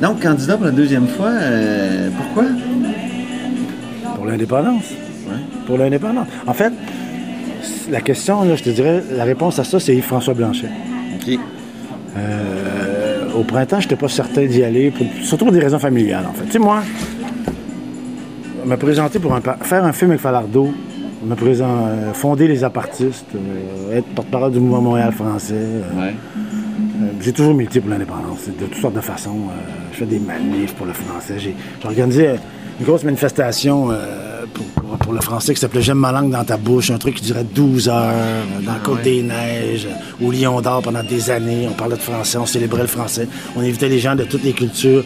Donc, candidat pour la deuxième fois, euh, pourquoi? Pour l'indépendance. Ouais. Pour l'indépendance. En fait, la question, là, je te dirais, la réponse à ça, c'est Yves-François Blanchet. OK. Euh, au printemps, je n'étais pas certain d'y aller, pour- surtout pour des raisons familiales, en fait. Tu sais, moi, me présenter pour un faire un film avec Falardeau, me présent, euh, fonder les apartistes, euh, être porte-parole du mouvement Montréal français. Ouais. Euh, j'ai toujours milité pour l'indépendance, de toutes sortes de façons. Euh, je fais des manifs pour le français. J'ai organisé euh, une grosse manifestation pour, pour- pour le français qui s'appelait J'aime ma langue dans ta bouche, un truc qui durait 12 heures, dans la Côte ouais. des Neiges, au Lion d'Or pendant des années. On parlait de français, on célébrait le français. On invitait les gens de toutes les cultures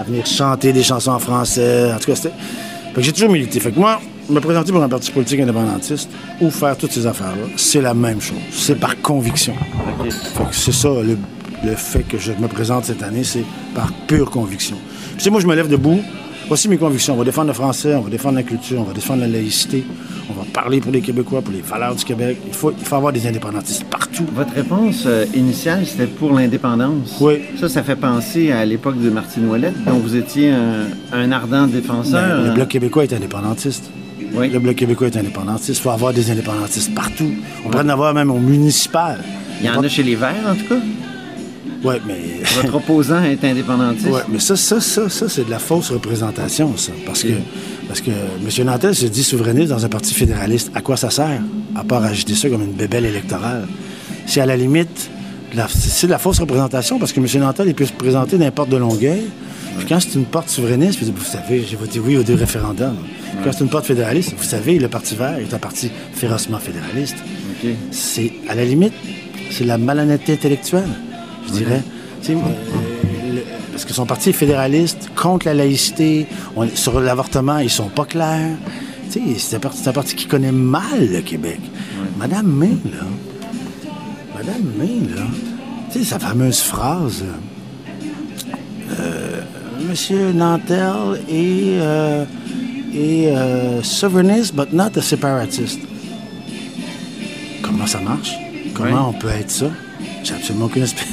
à venir chanter des chansons en français. En tout cas, c'était. Fait que j'ai toujours milité. Fait que moi, me présenter pour un parti politique indépendantiste ou faire toutes ces affaires-là, c'est la même chose. C'est par conviction. OK. Fait que c'est ça, le, le fait que je me présente cette année, c'est par pure conviction. Sais, moi, je me lève debout. Voici mes convictions. On va défendre le français, on va défendre la culture, on va défendre la laïcité, on va parler pour les Québécois, pour les valeurs du Québec. Il faut, il faut avoir des indépendantistes partout. Votre réponse euh, initiale, c'était pour l'indépendance. Oui. Ça, ça fait penser à l'époque de Martine Ouellette, dont vous étiez un, un ardent défenseur. Ben, le? Bloc québécois est indépendantiste. Oui. Le Bloc québécois est indépendantiste. Il faut avoir des indépendantistes partout. On pourrait en avoir même au municipal. Il y en a chez les Verts, en tout cas. Oui, mais. Votre opposant est indépendantiste. Ouais, mais ça, ça, ça, ça, c'est de la fausse représentation, ça. Parce que, parce que M. Nantel se dit souverainiste dans un parti fédéraliste. À quoi ça sert? À part agiter ça comme une bébelle électorale? C'est à la limite, c'est de la fausse représentation parce que M. Nantel, il peut se présenter n'importe de Longueuil. Puis quand c'est une porte souverainiste, vous savez, j'ai voté oui aux deux référendums. Quand c'est une porte fédéraliste, vous savez, le Parti vert est un parti férocement fédéraliste c'est à la limite, c'est la malhonnêteté intellectuelle, je dirais. Euh, le- parce que son parti est fédéraliste, contre la laïcité, on- sur l'avortement, ils sont pas clairs. Tu sais, c'est un, parti- c'est un parti qui connaît mal le Québec. Madame May, là, Madame May, là, tu sais, sa fameuse phrase, euh, Monsieur Nantel est, euh, est euh, souverainist, but not a separatist. Comment ça marche? Comment on peut être ça? J'ai absolument aucune espèce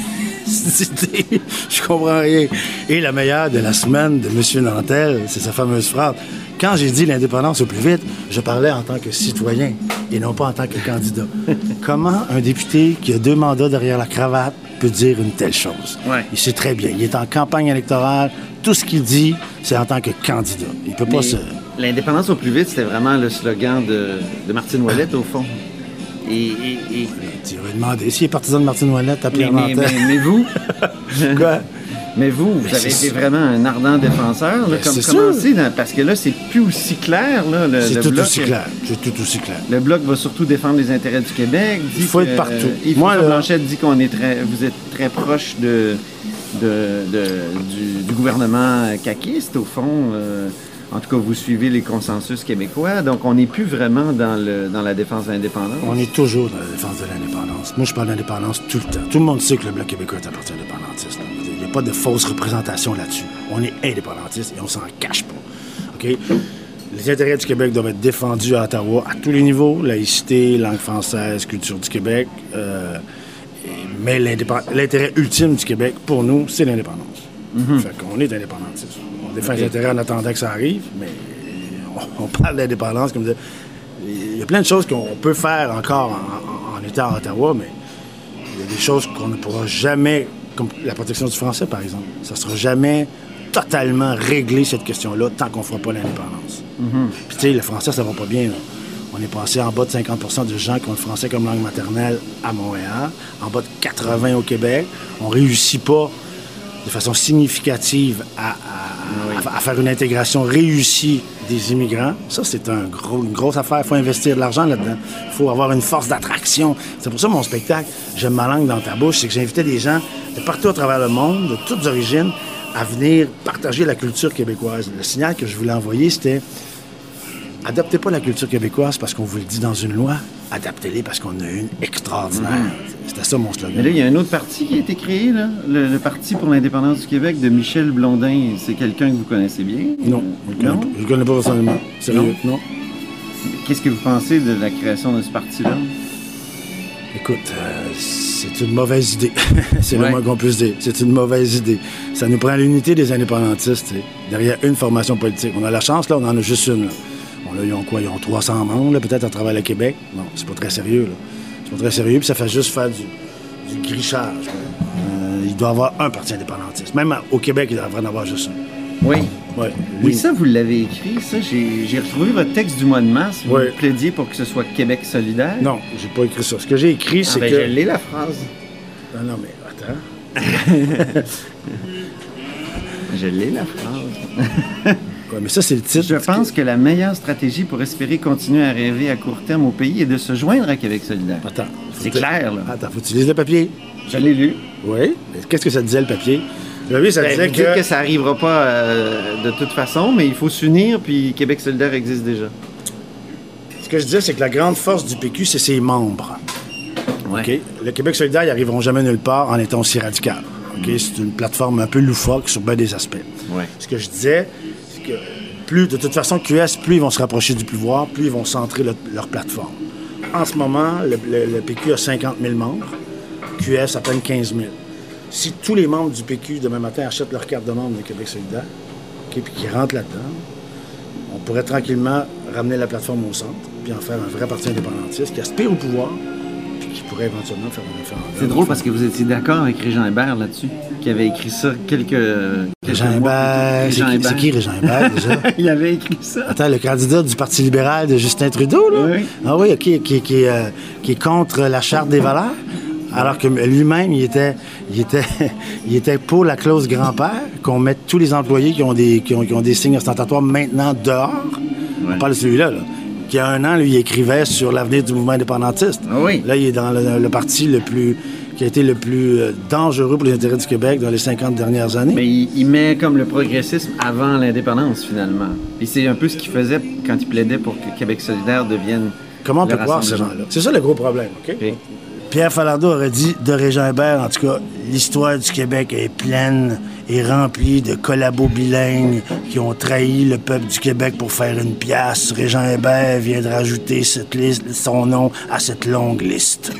Je comprends rien. Et la meilleure de la semaine de M. Nantel, c'est sa fameuse phrase. Quand j'ai dit l'indépendance au plus vite, je parlais en tant que citoyen et non pas en tant que candidat. Comment un député qui a deux mandats derrière la cravate peut dire une telle chose? Ouais. Il sait très bien. Il est en campagne électorale. Tout ce qu'il dit, c'est en tant que candidat. Il peut pas se... L'indépendance au plus vite, c'était vraiment le slogan de, de Martine Ouellette, au fond. Et, et- et- Tu vas demander s'il est partisan de Martine Ouellette à mais, mais- mais- mais vous, Quoi? mais vous, vous avez été vraiment un ardent défenseur. Là, comme c'est, dans- parce que là, c'est plus aussi clair. Là, le, C'est tout bloc, aussi clair. C'est tout aussi clair. Le bloc va surtout défendre les intérêts du Québec. Dit Il faut que, être partout. euh, Yves Moi, là- Blanchet dit qu'on est très, vous êtes très proche de, de- de- du, du gouvernement caquiste, au fond. euh, en tout cas, vous suivez les consensus québécois. Donc, on n'est plus vraiment dans, le, dans la défense de l'indépendance. On est toujours dans la défense de l'indépendance. Moi, je parle d'indépendance tout le temps. Tout le monde sait que le Bloc québécois est un parti indépendantiste. Il n'y a pas de fausse représentation là-dessus. On est indépendantiste et on s'en cache pas. OK? Les intérêts du Québec doivent être défendus à Ottawa à tous les niveaux, laïcité, langue française, culture du Québec. euh, et- mais l'intérêt ultime du Québec, pour nous, c'est l'indépendance. Fait qu'on est indépendantiste. On défend les intérêts en attendant que ça arrive, mais on, on parle d'indépendance comme de- Il y a plein de choses qu'on peut faire encore en, en- en étant à Ottawa, mais il y a des choses qu'on ne pourra jamais, comme la protection du français, par exemple. Ça ne sera jamais totalement réglé, cette question-là, tant qu'on ne fera pas l'indépendance. Puis, tu sais, le français, ça va pas bien. là. On est passé en bas de 50% de gens qui ont le français comme langue maternelle à Montréal, en bas de 80 au Québec. On réussit pas de façon significative à, à- faire une intégration réussie des immigrants. Ça, c'est un gros, une grosse affaire. Il faut investir de l'argent là-dedans. Il faut avoir une force d'attraction. C'est pour ça mon spectacle, J'aime ma langue dans ta bouche, c'est que j'invitais des gens de partout à travers le monde, de toutes origines, à venir partager la culture québécoise. Le signal que je voulais envoyer, c'était adaptez pas la culture québécoise parce qu'on vous le dit dans une loi, adaptez-les parce qu'on a une extraordinaire. C'était ça mon slogan. Mais là, il y a un autre parti qui a été créé, là, le, le Parti pour l'indépendance du Québec de Michel Blondin. C'est quelqu'un que vous connaissez bien? Non, je ne Non? connais, pas- je le connais pas personnellement. Sérieux, non? Qu'est-ce que vous pensez de la création de ce parti-là? Écoute, euh, c'est une mauvaise idée. c'est Ouais. le moins qu'on puisse dire. C'est une mauvaise idée. Ça nous prend l'unité des indépendantistes, derrière une formation politique. On a la chance, là, on en a juste une. là. Bon, là, ils ont quoi? Ils ont 300 membres, peut-être, à travers le Québec. Non, c'est pas très sérieux, là. Très sérieux, puis ça fait juste faire du, du grichage. Euh, il doit y avoir un parti indépendantiste. Même au Québec, il devrait en avoir juste un. Oui. Ouais. Oui, ça, vous l'avez écrit. Ça, j'ai j'ai retrouvé votre texte du mois de mars. Vous plaidiez pour que ce soit Québec solidaire? Non, j'ai pas écrit ça. Ce que j'ai écrit, Ah, c'est ben, que. je l'ai, la phrase. Non, non, mais attends. Je l'ai, la phrase. Mais ça, c'est le titre. Je pense que la meilleure stratégie pour espérer continuer à rêver à court terme au pays est de se joindre à Québec solidaire. Attends. C'est clair, là. Attends, faut que tu lises le papier. Je l'ai lu. Oui. Qu'est-ce que ça disait, le papier? Le papier, ça Ben, disait vous dites que... ça n'arrivera pas euh, de toute façon, mais il faut s'unir, puis Québec solidaire existe déjà. Ce que je disais, c'est que la grande force du PQ, c'est ses membres. Ouais. Le Québec solidaire, ils n'arriveront jamais nulle part en étant aussi radical. C'est une plateforme un peu loufoque sur bien des aspects. Ouais. Ce que je disais, de toute façon, QS, plus ils vont se rapprocher du pouvoir, plus ils vont centrer le- leur plateforme. En ce moment, le, PQ a 50 000 membres, QS à peine 15 000. Si tous les membres du PQ demain matin achètent leur carte de membre de Québec solidaire, puis qu'ils rentrent là-dedans, on pourrait tranquillement ramener la plateforme au centre, puis en faire un vrai parti indépendantiste qui aspire au pouvoir, pourrait éventuellement faire un référendum. C'est drôle parce que vous étiez d'accord avec Régent Hébert là-dessus, qui avait écrit ça quelques. quelques Régent Hébert, c'est qui, Régent Hébert déjà? Il avait écrit ça. Attends, le candidat du Parti libéral de Justin Trudeau, là? Oui. Ah oui, qui, qui, euh, qui est contre la Charte des valeurs, alors que lui-même, il était, il, était, il était pour la clause grand-père, qu'on mette tous les employés qui ont des, qui ont, qui ont des signes ostentatoires maintenant dehors. Ouais. On parle de celui-là, là. Qui, a un an, lui, il écrivait sur l'avenir du mouvement indépendantiste. Ah oui. Là, il est dans le, le parti le plus qui a été le plus euh, dangereux pour les intérêts du Québec dans les 50 dernières années. Mais il, il met comme le progressisme avant l'indépendance, finalement. Puis c'est un peu ce qu'il faisait quand il plaidait pour que Québec solidaire devienne. Comment on peut croire ces gens-là? C'est ça le gros problème, OK? OK. Pierre Falardeau aurait dit de Régent Hébert, en tout cas, l'histoire du Québec est pleine et remplie de collabos bilingues qui ont trahi le peuple du Québec pour faire une pièce. Régent Hébert vient de rajouter cette liste, son nom à cette longue liste.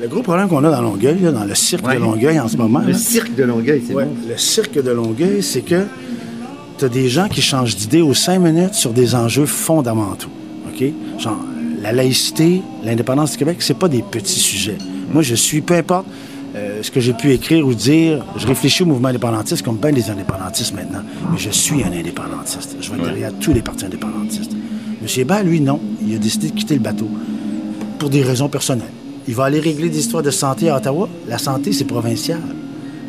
Le gros problème qu'on a dans Longueuil, là, dans le cirque Ouais. de Longueuil en ce moment, Le là, cirque de Longueuil, c'est Ouais, bon. le cirque de Longueuil, c'est que tu as des gens qui changent d'idée aux cinq minutes sur des enjeux fondamentaux. OK? Genre, la laïcité, l'indépendance du Québec, c'est pas des petits sujets. Moi, je suis, peu importe euh, ce que j'ai pu écrire ou dire, je réfléchis au mouvement indépendantiste comme bien des indépendantistes maintenant. Mais je suis un indépendantiste. Je vais être derrière tous les partis indépendantistes. M. Hébert, lui, non. Il a décidé de quitter le bateau pour des raisons personnelles. Il va aller régler des histoires de santé à Ottawa. La santé, c'est provincial.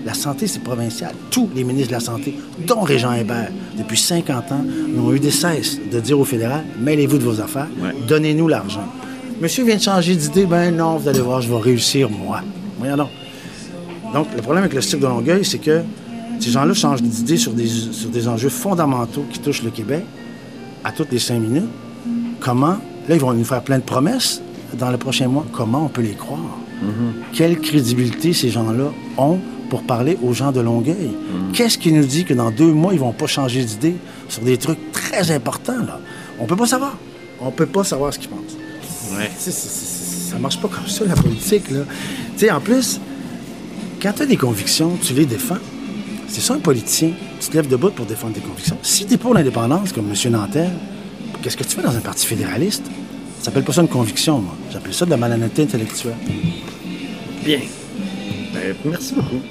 La santé, c'est provincial. Tous les ministres de la Santé, dont Régent Hébert, depuis 50 ans, n'ont eu des cesses de dire au fédéral mêlez-vous de vos affaires, Ouais. donnez-nous l'argent. Monsieur vient de changer d'idée ben non, vous allez voir, je vais réussir, moi. Voyons donc. Donc, le problème avec le cirque de Longueuil, c'est que ces gens-là changent d'idée sur des, sur des enjeux fondamentaux qui touchent le Québec à toutes les cinq minutes. Comment? Là, ils vont nous faire plein de promesses dans les prochains mois. Comment on peut les croire? Quelle crédibilité ces gens-là ont pour parler aux gens de Longueuil? Qu'est-ce qui nous dit que dans deux mois, ils vont pas changer d'idée sur des trucs très importants, là? On peut pas savoir. On peut pas savoir ce qu'ils pensent. Ouais. C'est- ça marche pas comme ça, la politique, là. Tu sais, en plus, quand tu as des convictions, tu les défends. C'est ça, un politicien. Tu te lèves debout pour défendre tes convictions. Si tu es pour l'indépendance, comme M. Nantel, qu'est-ce que tu fais dans un parti fédéraliste? Ça s'appelle pas ça une conviction, moi. J'appelle ça de la malhonnêteté intellectuelle. Bien. Ben, merci beaucoup.